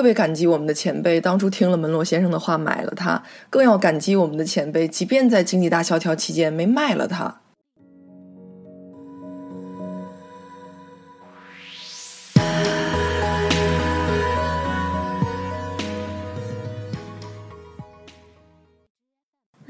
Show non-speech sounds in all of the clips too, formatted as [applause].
特别感激我们的前辈当初听了门罗先生的话买了它，更要感激我们的前辈，即便在经济大萧条期间没卖了它。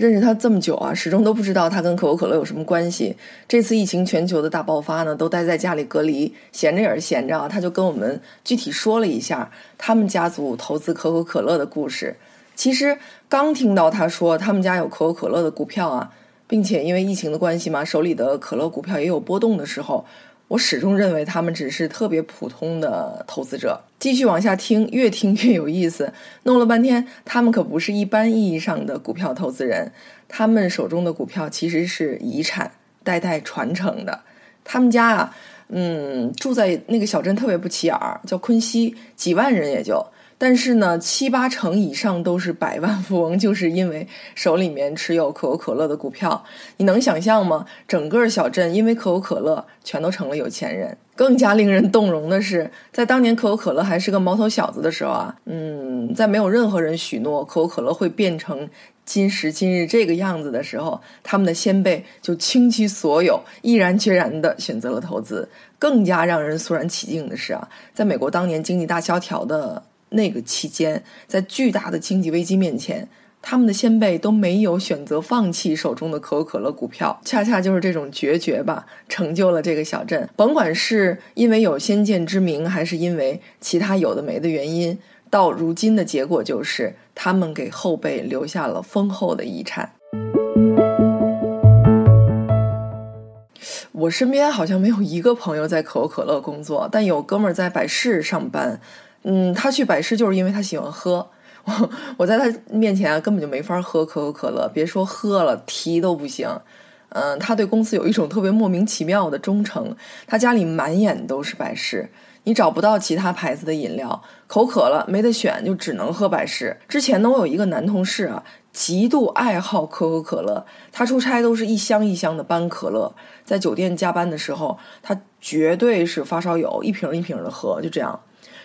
认识他这么久啊，始终都不知道他跟可口可乐有什么关系。这次疫情全球的大爆发呢，都待在家里隔离，闲着也是闲着啊，他就跟我们具体说了一下他们家族投资可口可乐的故事。其实刚听到他说他们家有可口可乐的股票啊，并且因为疫情的关系嘛，手里的可乐股票也有波动的时候。我始终认为他们只是特别普通的投资者。继续往下听，越听越有意思。弄了半天，他们可不是一般意义上的股票投资人，他们手中的股票其实是遗产，代代传承的。他们家啊，嗯，住在那个小镇特别不起眼儿，叫昆西，几万人也就。但是呢，七八成以上都是百万富翁，就是因为手里面持有可口可乐的股票。你能想象吗？整个小镇因为可口可乐全都成了有钱人。更加令人动容的是，在当年可口可乐还是个毛头小子的时候啊，嗯，在没有任何人许诺可口可乐会变成今时今日这个样子的时候，他们的先辈就倾其所有，毅然决然地选择了投资。更加让人肃然起敬的是啊，在美国当年经济大萧条的。那个期间，在巨大的经济危机面前，他们的先辈都没有选择放弃手中的可口可乐股票，恰恰就是这种决绝吧，成就了这个小镇。甭管是因为有先见之明，还是因为其他有的没的原因，到如今的结果就是，他们给后辈留下了丰厚的遗产。我身边好像没有一个朋友在可口可乐工作，但有哥们儿在百事上班。嗯，他去百事就是因为他喜欢喝。[laughs] 我我在他面前啊，根本就没法喝可口可乐，别说喝了，提都不行。嗯，他对公司有一种特别莫名其妙的忠诚。他家里满眼都是百事，你找不到其他牌子的饮料，口渴了没得选，就只能喝百事。之前呢，我有一个男同事啊，极度爱好可口可乐，他出差都是一箱一箱的搬可乐，在酒店加班的时候，他绝对是发烧友，一瓶一瓶的喝，就这样。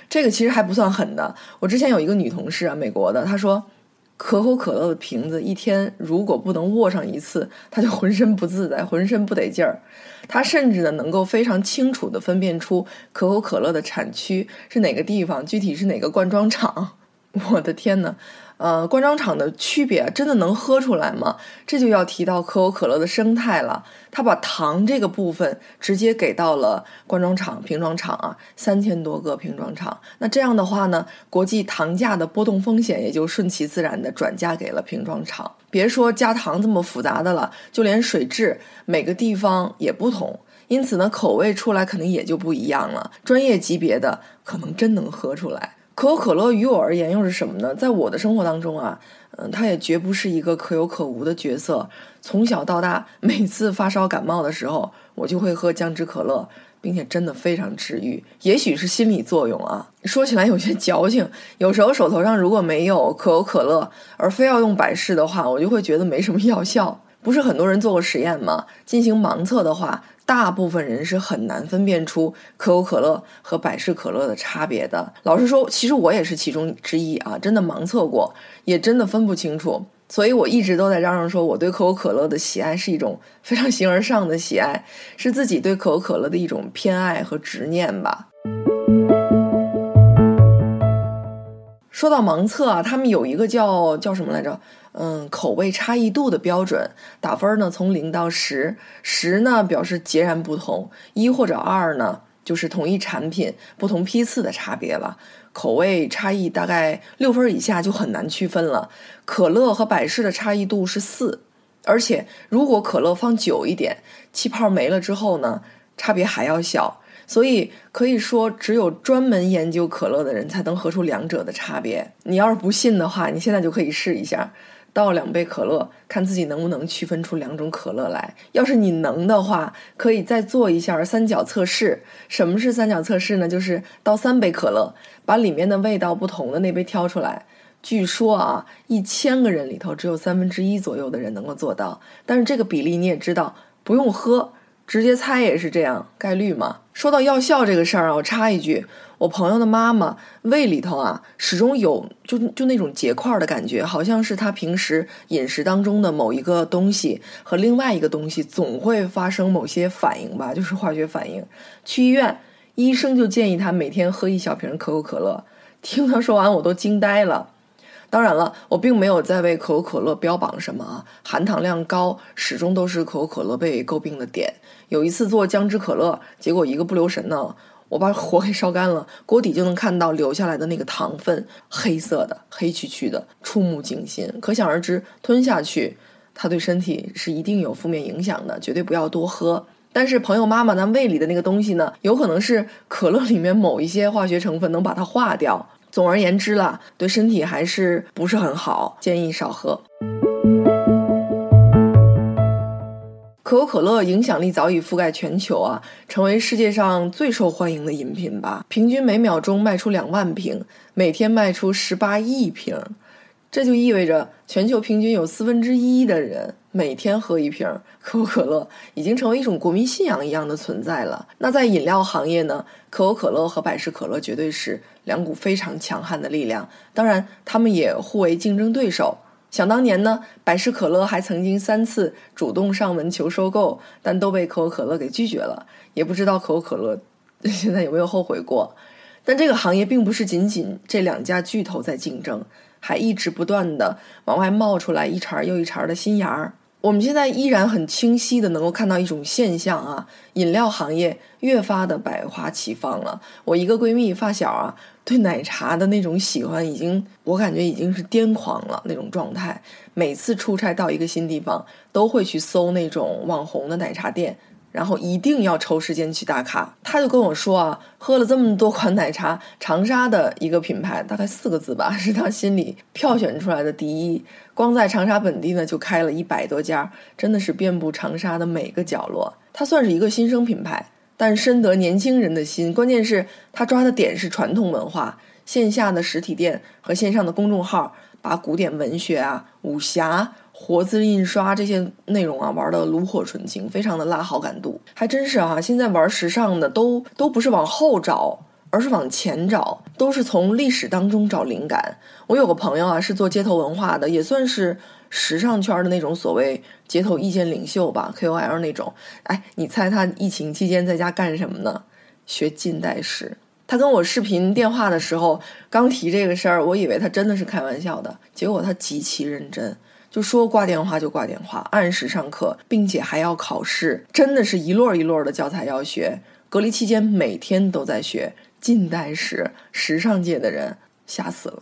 这个其实还不算狠的。我之前有一个女同事啊，美国的，她说，可口可乐的瓶子一天如果不能握上一次，她就浑身不自在，浑身不得劲儿。她甚至呢，能够非常清楚的分辨出可口可乐的产区是哪个地方，具体是哪个灌装厂。[laughs] 我的天呐！呃，灌装厂的区别真的能喝出来吗？这就要提到可口可乐的生态了。它把糖这个部分直接给到了灌装厂、瓶装厂啊，三千多个瓶装厂。那这样的话呢，国际糖价的波动风险也就顺其自然的转嫁给了瓶装厂。别说加糖这么复杂的了，就连水质每个地方也不同，因此呢，口味出来肯定也就不一样了。专业级别的可能真能喝出来。可口可乐于我而言又是什么呢？在我的生活当中啊，嗯，它也绝不是一个可有可无的角色。从小到大，每次发烧感冒的时候，我就会喝姜汁可乐，并且真的非常治愈。也许是心理作用啊，说起来有些矫情。有时候手头上如果没有可口可乐，而非要用百事的话，我就会觉得没什么药效。不是很多人做过实验吗？进行盲测的话。大部分人是很难分辨出可口可乐和百事可乐的差别的。老实说，其实我也是其中之一啊，真的盲测过，也真的分不清楚。所以我一直都在嚷嚷说，我对可口可乐的喜爱是一种非常形而上的喜爱，是自己对可口可乐的一种偏爱和执念吧。说到盲测啊，他们有一个叫叫什么来着？嗯，口味差异度的标准打分呢，从零到十，十呢表示截然不同，一或者二呢就是同一产品不同批次的差别了。口味差异大概六分以下就很难区分了。可乐和百事的差异度是四，而且如果可乐放久一点，气泡没了之后呢，差别还要小。所以可以说，只有专门研究可乐的人才能喝出两者的差别。你要是不信的话，你现在就可以试一下。倒两杯可乐，看自己能不能区分出两种可乐来。要是你能的话，可以再做一下三角测试。什么是三角测试呢？就是倒三杯可乐，把里面的味道不同的那杯挑出来。据说啊，一千个人里头只有三分之一左右的人能够做到。但是这个比例你也知道，不用喝，直接猜也是这样，概率嘛。说到药效这个事儿啊，我插一句，我朋友的妈妈胃里头啊，始终有就就那种结块的感觉，好像是她平时饮食当中的某一个东西和另外一个东西总会发生某些反应吧，就是化学反应。去医院，医生就建议她每天喝一小瓶可口可乐。听他说完，我都惊呆了。当然了，我并没有在为可口可乐标榜什么啊，含糖量高始终都是可口可乐被诟病的点。有一次做姜汁可乐，结果一个不留神呢，我把火给烧干了，锅底就能看到流下来的那个糖分，黑色的、黑黢黢的，触目惊心。可想而知，吞下去它对身体是一定有负面影响的，绝对不要多喝。但是朋友妈妈那胃里的那个东西呢，有可能是可乐里面某一些化学成分能把它化掉。总而言之啦，对身体还是不是很好，建议少喝。可口可乐影响力早已覆盖全球啊，成为世界上最受欢迎的饮品吧。平均每秒钟卖出两万瓶，每天卖出十八亿瓶，这就意味着全球平均有四分之一的人每天喝一瓶可口可乐，已经成为一种国民信仰一样的存在了。那在饮料行业呢，可口可乐和百事可乐绝对是。两股非常强悍的力量，当然，他们也互为竞争对手。想当年呢，百事可乐还曾经三次主动上门求收购，但都被可口可乐给拒绝了。也不知道可口可乐现在有没有后悔过。但这个行业并不是仅仅这两家巨头在竞争，还一直不断的往外冒出来一茬又一茬的新芽儿。我们现在依然很清晰的能够看到一种现象啊，饮料行业越发的百花齐放了。我一个闺蜜发小啊，对奶茶的那种喜欢，已经我感觉已经是癫狂了那种状态。每次出差到一个新地方，都会去搜那种网红的奶茶店。然后一定要抽时间去打卡。他就跟我说啊，喝了这么多款奶茶，[laughs] 长沙的一个品牌，大概四个字吧，是他心里票选出来的第一。光在长沙本地呢，就开了一百多家，真的是遍布长沙的每个角落。它算是一个新生品牌，但深得年轻人的心。关键是他抓的点是传统文化，线下的实体店和线上的公众号，把古典文学啊、武侠。活字印刷这些内容啊，玩的炉火纯青，非常的拉好感度，还真是啊！现在玩时尚的都都不是往后找，而是往前找，都是从历史当中找灵感。我有个朋友啊，是做街头文化的，也算是时尚圈的那种所谓街头意见领袖吧，KOL 那种。哎，你猜他疫情期间在家干什么呢？学近代史。他跟我视频电话的时候，刚提这个事儿，我以为他真的是开玩笑的，结果他极其认真。就说挂电话就挂电话，按时上课，并且还要考试，真的是一摞一摞的教材要学。隔离期间每天都在学近代史，时尚界的人吓死了。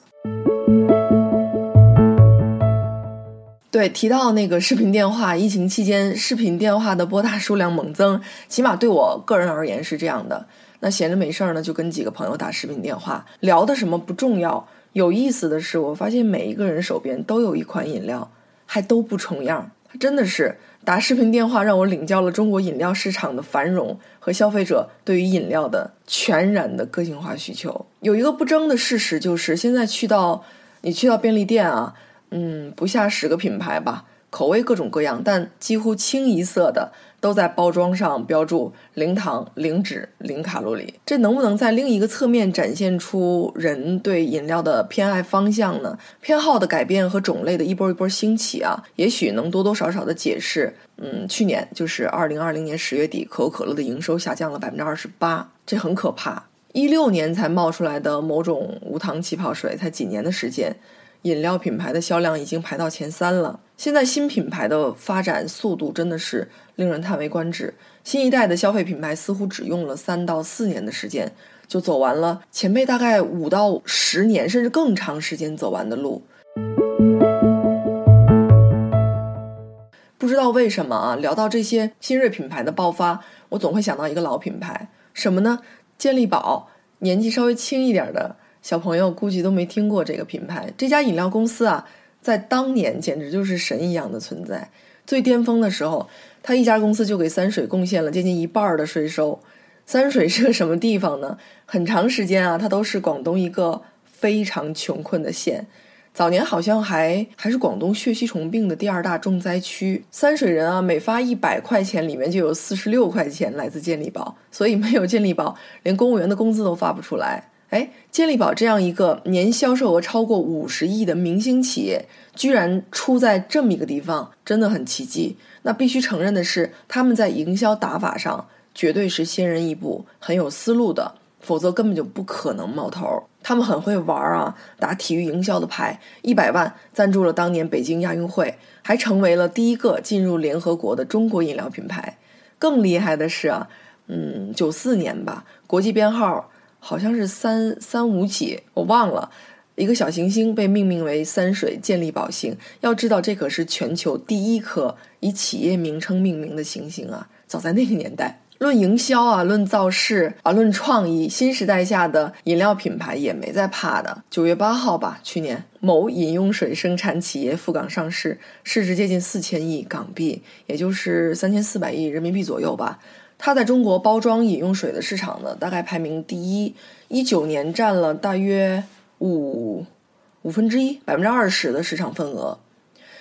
对，提到那个视频电话，疫情期间视频电话的拨打数量猛增，起码对我个人而言是这样的。那闲着没事儿呢，就跟几个朋友打视频电话，聊的什么不重要，有意思的是，我发现每一个人手边都有一款饮料。还都不重样，真的是打视频电话让我领教了中国饮料市场的繁荣和消费者对于饮料的全然的个性化需求。有一个不争的事实就是，现在去到你去到便利店啊，嗯，不下十个品牌吧。口味各种各样，但几乎清一色的都在包装上标注零糖、零脂、零卡路里。这能不能在另一个侧面展现出人对饮料的偏爱方向呢？偏好的改变和种类的一波一波兴起啊，也许能多多少少的解释。嗯，去年就是二零二零年十月底，可口可乐的营收下降了百分之二十八，这很可怕。一六年才冒出来的某种无糖气泡水，才几年的时间。饮料品牌的销量已经排到前三了。现在新品牌的发展速度真的是令人叹为观止。新一代的消费品牌似乎只用了三到四年的时间，就走完了前辈大概五到十年甚至更长时间走完的路。不知道为什么啊，聊到这些新锐品牌的爆发，我总会想到一个老品牌，什么呢？健力宝。年纪稍微轻一点的。小朋友估计都没听过这个品牌。这家饮料公司啊，在当年简直就是神一样的存在。最巅峰的时候，他一家公司就给三水贡献了接近一半的税收。三水是个什么地方呢？很长时间啊，它都是广东一个非常穷困的县。早年好像还还是广东血吸虫病的第二大重灾区。三水人啊，每发一百块钱里面就有四十六块钱来自健力宝，所以没有健力宝，连公务员的工资都发不出来。哎，健力宝这样一个年销售额超过五十亿的明星企业，居然出在这么一个地方，真的很奇迹。那必须承认的是，他们在营销打法上绝对是先人一步，很有思路的，否则根本就不可能冒头。他们很会玩啊，打体育营销的牌，一百万赞助了当年北京亚运会，还成为了第一个进入联合国的中国饮料品牌。更厉害的是啊，嗯，九四年吧，国际编号。好像是三三五几，我忘了。一个小行星被命名为三水健力宝星。要知道，这可是全球第一颗以企业名称命名的行星啊！早在那个年代，[laughs] 论营销啊，论造势啊，论创意，新时代下的饮料品牌也没在怕的。九月八号吧，去年某饮用水生产企业赴港上市，市值接近四千亿港币，也就是三千四百亿人民币左右吧。它在中国包装饮用水的市场呢，大概排名第一，一九年占了大约五五分之一，百分之二十的市场份额。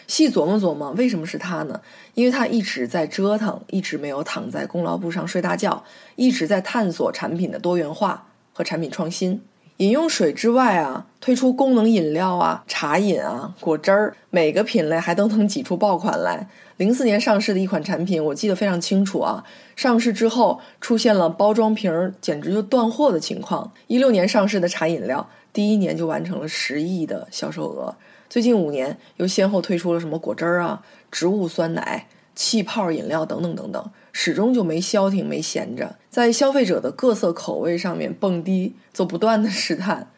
细琢磨琢磨，为什么是它呢？因为它一直在折腾，一直没有躺在功劳簿上睡大觉，一直在探索产品的多元化和产品创新。饮用水之外啊，推出功能饮料啊、茶饮啊、果汁儿，每个品类还都能挤出爆款来。零四年上市的一款产品，我记得非常清楚啊。上市之后出现了包装瓶儿简直就断货的情况。一六年上市的茶饮料，第一年就完成了十亿的销售额。最近五年又先后推出了什么果汁儿啊、植物酸奶、气泡饮料等等等等，始终就没消停、没闲着，在消费者的各色口味上面蹦迪，做不断的试探。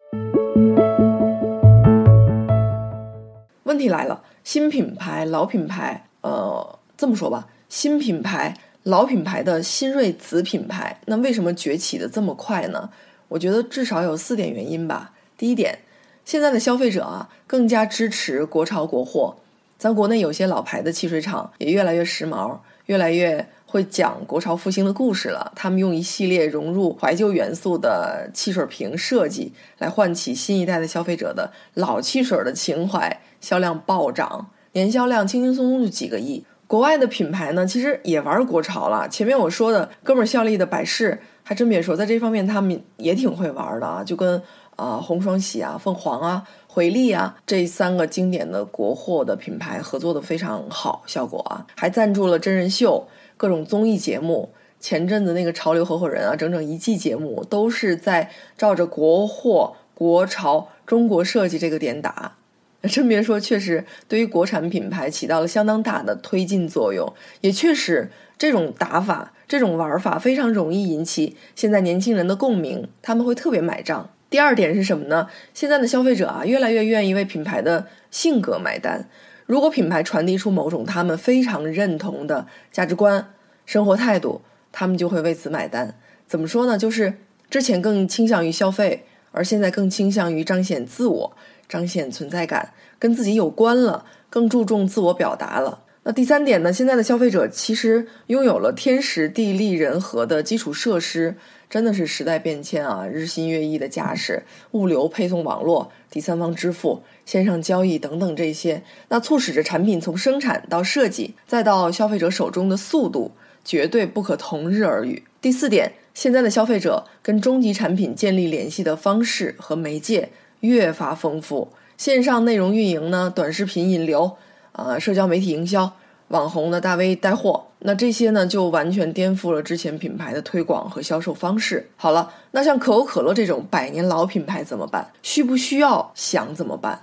问题来了，新品牌、老品牌。呃，这么说吧，新品牌、老品牌的新锐子品牌，那为什么崛起的这么快呢？我觉得至少有四点原因吧。第一点，现在的消费者啊，更加支持国潮国货。咱国内有些老牌的汽水厂也越来越时髦，越来越会讲国潮复兴的故事了。他们用一系列融入怀旧元素的汽水瓶设计，来唤起新一代的消费者的老汽水的情怀，销量暴涨。年销量轻轻松松就几个亿，国外的品牌呢，其实也玩国潮了。前面我说的哥们儿效力的百事，还真别说，在这方面他们也挺会玩的啊，就跟啊红双喜啊、凤凰啊、回力啊这三个经典的国货的品牌合作的非常好，效果啊，还赞助了真人秀、各种综艺节目。前阵子那个潮流合伙人啊，整整一季节目都是在照着国货、国潮、中国设计这个点打。[laughs] 真别说，确实对于国产品牌起到了相当大的推进作用，也确实这种打法、这种玩法非常容易引起现在年轻人的共鸣，他们会特别买账。第二点是什么呢？现在的消费者啊，越来越愿意为品牌的性格买单。如果品牌传递出某种他们非常认同的价值观、生活态度，他们就会为此买单。怎么说呢？就是之前更倾向于消费，而现在更倾向于彰显自我。彰显存在感，跟自己有关了，更注重自我表达了。那第三点呢？现在的消费者其实拥有了天时地利人和的基础设施，真的是时代变迁啊，日新月异的架势，物流配送网络、第三方支付、线上交易等等这些，那促使着产品从生产到设计再到消费者手中的速度，绝对不可同日而语。第四点，现在的消费者跟终极产品建立联系的方式和媒介。越发丰富，线上内容运营呢，短视频引流，啊，社交媒体营销，网红的大 V 带货，那这些呢，就完全颠覆了之前品牌的推广和销售方式。好了，那像可口可乐这种百年老品牌怎么办？需不需要想怎么办？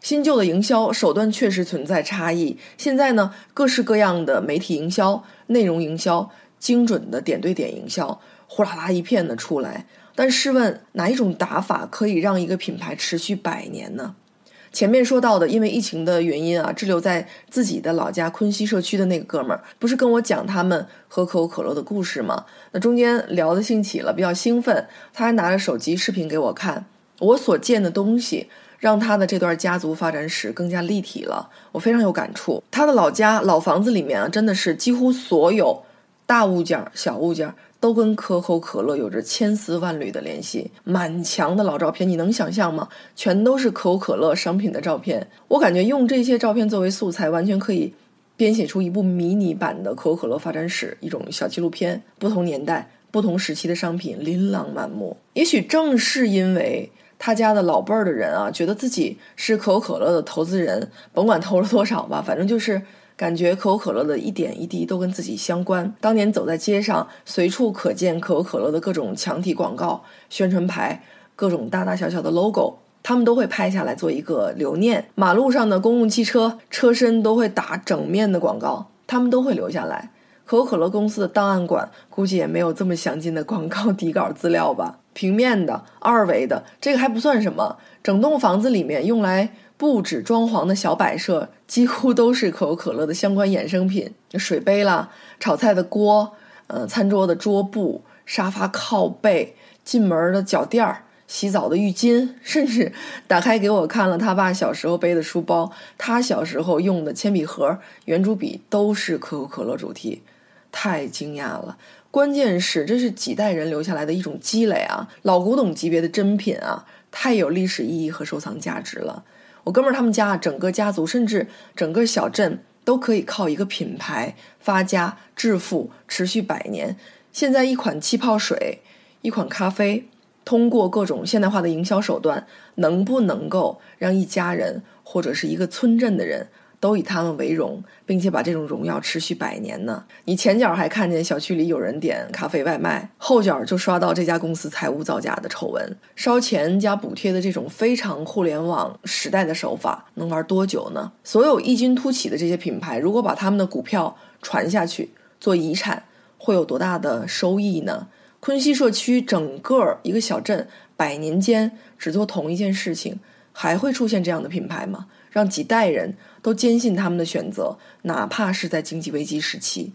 新旧的营销手段确实存在差异。现在呢，各式各样的媒体营销、内容营销、精准的点对点营销。呼啦啦一片的出来，但试问哪一种打法可以让一个品牌持续百年呢？前面说到的，因为疫情的原因啊，滞留在自己的老家昆西社区的那个哥们儿，不是跟我讲他们喝可口可乐的故事吗？那中间聊得兴起了，比较兴奋，他还拿着手机视频给我看。我所见的东西，让他的这段家族发展史更加立体了，我非常有感触。他的老家老房子里面啊，真的是几乎所有。大物件、小物件都跟可口可乐有着千丝万缕的联系。满墙的老照片，你能想象吗？全都是可口可乐商品的照片。我感觉用这些照片作为素材，完全可以编写出一部迷你版的可口可乐发展史，一种小纪录片。不同年代、不同时期的商品琳琅满目。也许正是因为他家的老辈儿的人啊，觉得自己是可口可乐的投资人，甭管投了多少吧，反正就是。感觉可口可乐的一点一滴都跟自己相关。当年走在街上，随处可见可口可乐的各种墙体广告、宣传牌，各种大大小小的 logo，他们都会拍下来做一个留念。马路上的公共汽车车身都会打整面的广告，他们都会留下来。可口可乐公司的档案馆估计也没有这么详尽的广告底稿资料吧？平面的、二维的，这个还不算什么，整栋房子里面用来。布置装潢的小摆设几乎都是可口可乐的相关衍生品，[laughs] 水杯啦、炒菜的锅、呃、餐桌的桌布、沙发靠背、进门的脚垫儿、洗澡的浴巾，[laughs] 甚至打开给我看了他爸小时候背的书包、他小时候用的铅笔盒、圆珠笔，都是可口可乐主题，太惊讶了！关键是这是几代人留下来的一种积累啊，老古董级别的珍品啊，太有历史意义和收藏价值了。我哥们儿他们家整个家族，甚至整个小镇都可以靠一个品牌发家致富，持续百年。现在一款气泡水，一款咖啡，通过各种现代化的营销手段，能不能够让一家人或者是一个村镇的人？都以他们为荣，并且把这种荣耀持续百年呢。你前脚还看见小区里有人点咖啡外卖，后脚就刷到这家公司财务造假的丑闻。烧钱加补贴的这种非常互联网时代的手法，能玩多久呢？所有异军突起的这些品牌，如果把他们的股票传下去做遗产，会有多大的收益呢？昆西社区整个一个小镇，百年间只做同一件事情，还会出现这样的品牌吗？让几代人都坚信他们的选择，哪怕是在经济危机时期。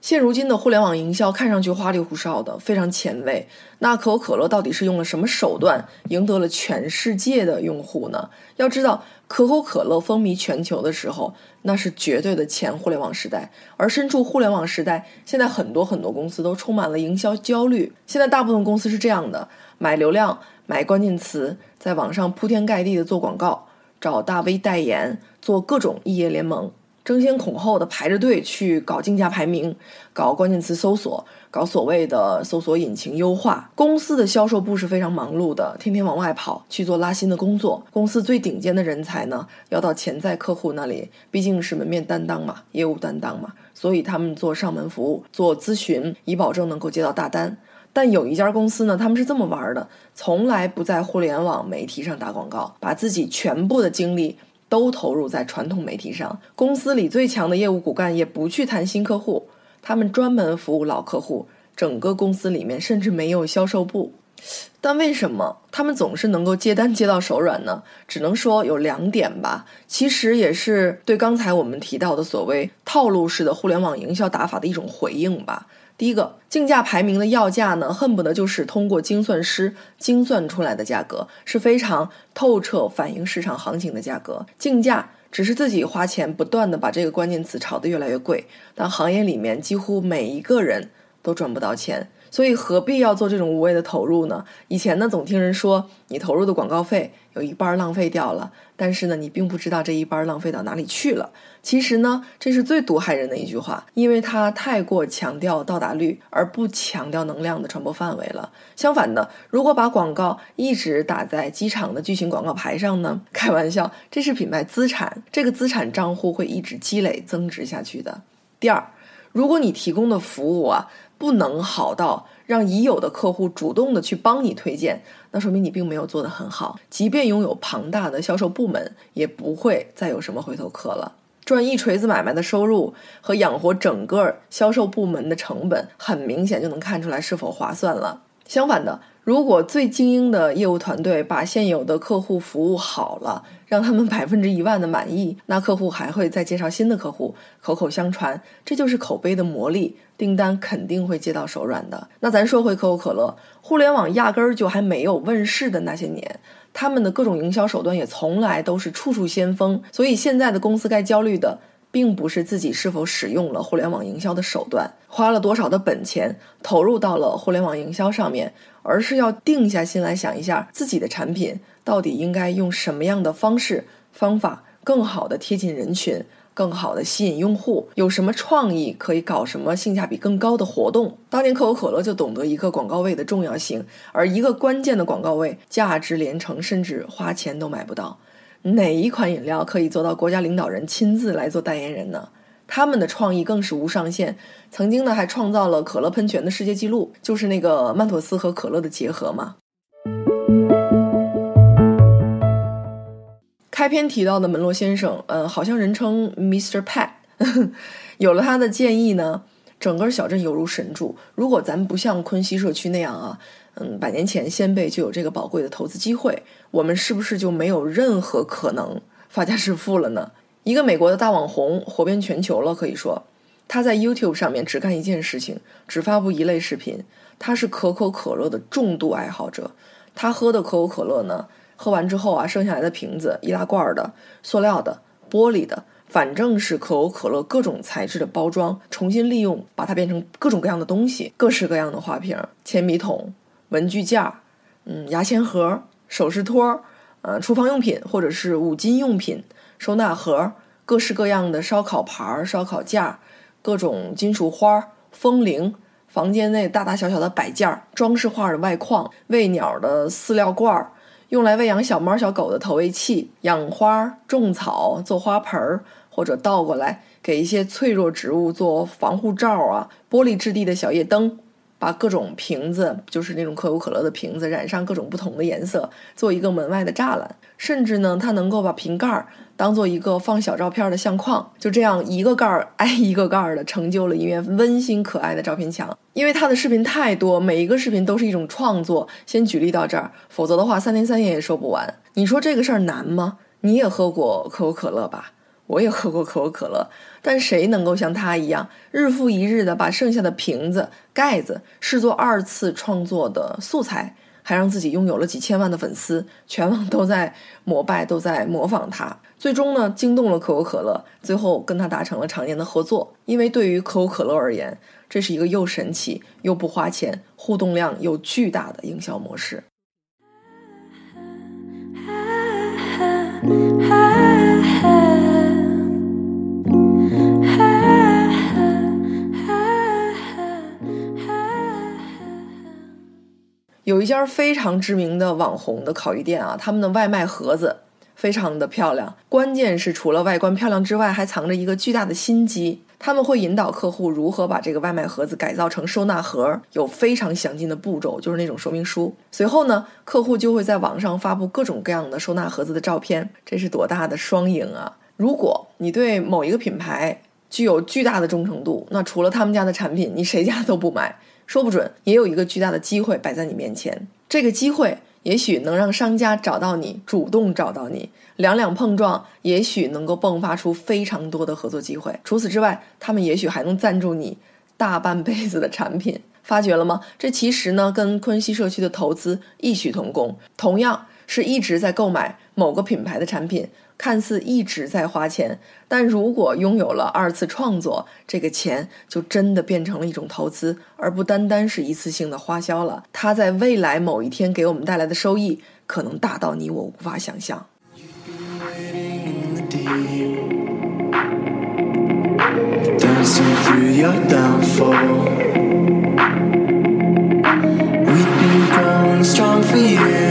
现如今的互联网营销看上去花里胡哨的，非常前卫。那可口可乐到底是用了什么手段赢得了全世界的用户呢？要知道，可口可乐风靡全球的时候，那是绝对的前互联网时代。而身处互联网时代，现在很多很多公司都充满了营销焦虑。现在大部分公司是这样的：买流量。买关键词，在网上铺天盖地的做广告，找大 V 代言，做各种异业联盟，争先恐后的排着队去搞竞价排名，搞关键词搜索，搞所谓的搜索引擎优化。公司的销售部是非常忙碌的，天天往外跑去做拉新的工作。公司最顶尖的人才呢，要到潜在客户那里，毕竟是门面担当嘛，业务担当嘛，所以他们做上门服务，做咨询，以保证能够接到大单。但有一家公司呢，他们是这么玩的，从来不在互联网媒体上打广告，把自己全部的精力都投入在传统媒体上。公司里最强的业务骨干也不去谈新客户，他们专门服务老客户。整个公司里面甚至没有销售部，但为什么他们总是能够接单接到手软呢？只能说有两点吧，其实也是对刚才我们提到的所谓套路式的互联网营销打法的一种回应吧。第一个竞价排名的要价呢，恨不得就是通过精算师精算出来的价格，是非常透彻反映市场行情的价格。竞价只是自己花钱不断的把这个关键词炒得越来越贵，但行业里面几乎每一个人都赚不到钱。所以何必要做这种无谓的投入呢？以前呢，总听人说你投入的广告费有一半浪费掉了，但是呢，你并不知道这一半浪费到哪里去了。其实呢，这是最毒害人的一句话，因为它太过强调到达率，而不强调能量的传播范围了。相反的，如果把广告一直打在机场的巨型广告牌上呢？开玩笑，这是品牌资产，这个资产账户会一直积累增值下去的。第二，如果你提供的服务啊。不能好到让已有的客户主动的去帮你推荐，那说明你并没有做得很好。即便拥有庞大的销售部门，也不会再有什么回头客了。赚一锤子买卖的收入和养活整个销售部门的成本，很明显就能看出来是否划算了。相反的，如果最精英的业务团队把现有的客户服务好了，让他们 [laughs] 百分之一万的满意，那客户还会再介绍新的客户，口口相传，这就是口碑的魔力，订单肯定会接到手软的。那咱说回可口可乐，互联网压根儿就还没有问世的那些年，他们的各种营销手段也从来都是处处先锋，所以现在的公司该焦虑的。并不是自己是否使用了互联网营销的手段，花了多少的本钱投入到了互联网营销上面，而是要定下心来想一下自己的产品到底应该用什么样的方式方法，更好的贴近人群。更好的吸引用户，有什么创意可以搞什么性价比更高的活动？当年可口可乐就懂得一个广告位的重要性，而一个关键的广告位价值连城，甚至花钱都买不到。哪一款饮料可以做到国家领导人亲自来做代言人呢？他们的创意更是无上限，曾经呢还创造了可乐喷泉的世界纪录，就是那个曼妥思和可乐的结合嘛。开篇提到的门罗先生，嗯，好像人称 Mr. Pat，[laughs] 有了他的建议呢，整个小镇犹如神助。如果咱不像昆西社区那样啊，嗯，百年前先辈就有这个宝贵的投资机会，我们是不是就没有任何可能发家致富了呢？一个美国的大网红火遍全球了，可以说他在 YouTube 上面只干一件事情，只发布一类视频。他是可口可乐的重度爱好者，他喝的可口可乐呢？喝完之后啊，剩下来的瓶子，易拉罐的、塑料的、玻璃的，反正是可口可乐各种材质的包装，重新利用，把它变成各种各样的东西，各式各样的花瓶、铅笔筒、文具架，嗯，牙签盒、首饰托，呃，厨房用品或者是五金用品、收纳盒，各式各样的烧烤盘、烧烤架，各种金属花、风铃，房间内大大小小的摆件、装饰画的外框、喂鸟的饲料罐儿。用来喂养小猫小狗的投喂器，养花种草做花盆儿，或者倒过来给一些脆弱植物做防护罩啊。玻璃质地的小夜灯，把各种瓶子，就是那种可口可乐的瓶子，染上各种不同的颜色，做一个门外的栅栏。甚至呢，它能够把瓶盖儿。当做一个放小照片的相框，就这样一个盖儿挨一个盖儿的，成就了一面温馨可爱的照片墙。因为他的视频太多，每一个视频都是一种创作。先举例到这儿，否则的话三天三夜也说不完。你说这个事儿难吗？你也喝过可口可乐吧？我也喝过可口可乐，[laughs] 但谁能够像他一样，日复一日的把剩下的瓶子盖子视作二次创作的素材？还让自己拥有了几千万的粉丝，全网都在膜拜，都在模仿他。最终呢，惊动了可口可乐，最后跟他达成了常年的合作。因为对于可口可乐而言，这是一个又神奇又不花钱、互动量又巨大的营销模式。有一家非常知名的网红的烤鱼店啊，他们的外卖盒子非常的漂亮。关键是除了外观漂亮之外，还藏着一个巨大的心机。他们会引导客户如何把这个外卖盒子改造成收纳盒，有非常详尽的步骤，就是那种说明书。随后呢，客户就会在网上发布各种各样的收纳盒子的照片，这是多大的双赢啊！如果你对某一个品牌具有巨大的忠诚度，那除了他们家的产品，你谁家都不买。说不准也有一个巨大的机会摆在你面前，这个机会也许能让商家找到你，主动找到你，两两碰撞，也许能够迸发出非常多的合作机会。除此之外，他们也许还能赞助你大半辈子的产品。发觉了吗？这其实呢，跟昆西社区的投资异曲同工，同样是一直在购买某个品牌的产品看似一直在花钱，但如果拥有了二次创作，这个钱就真的变成了一种投资，而不单单是一次性的花销了。它在未来某一天给我们带来的收益，可能大到你我无法想象。We've been going strong for years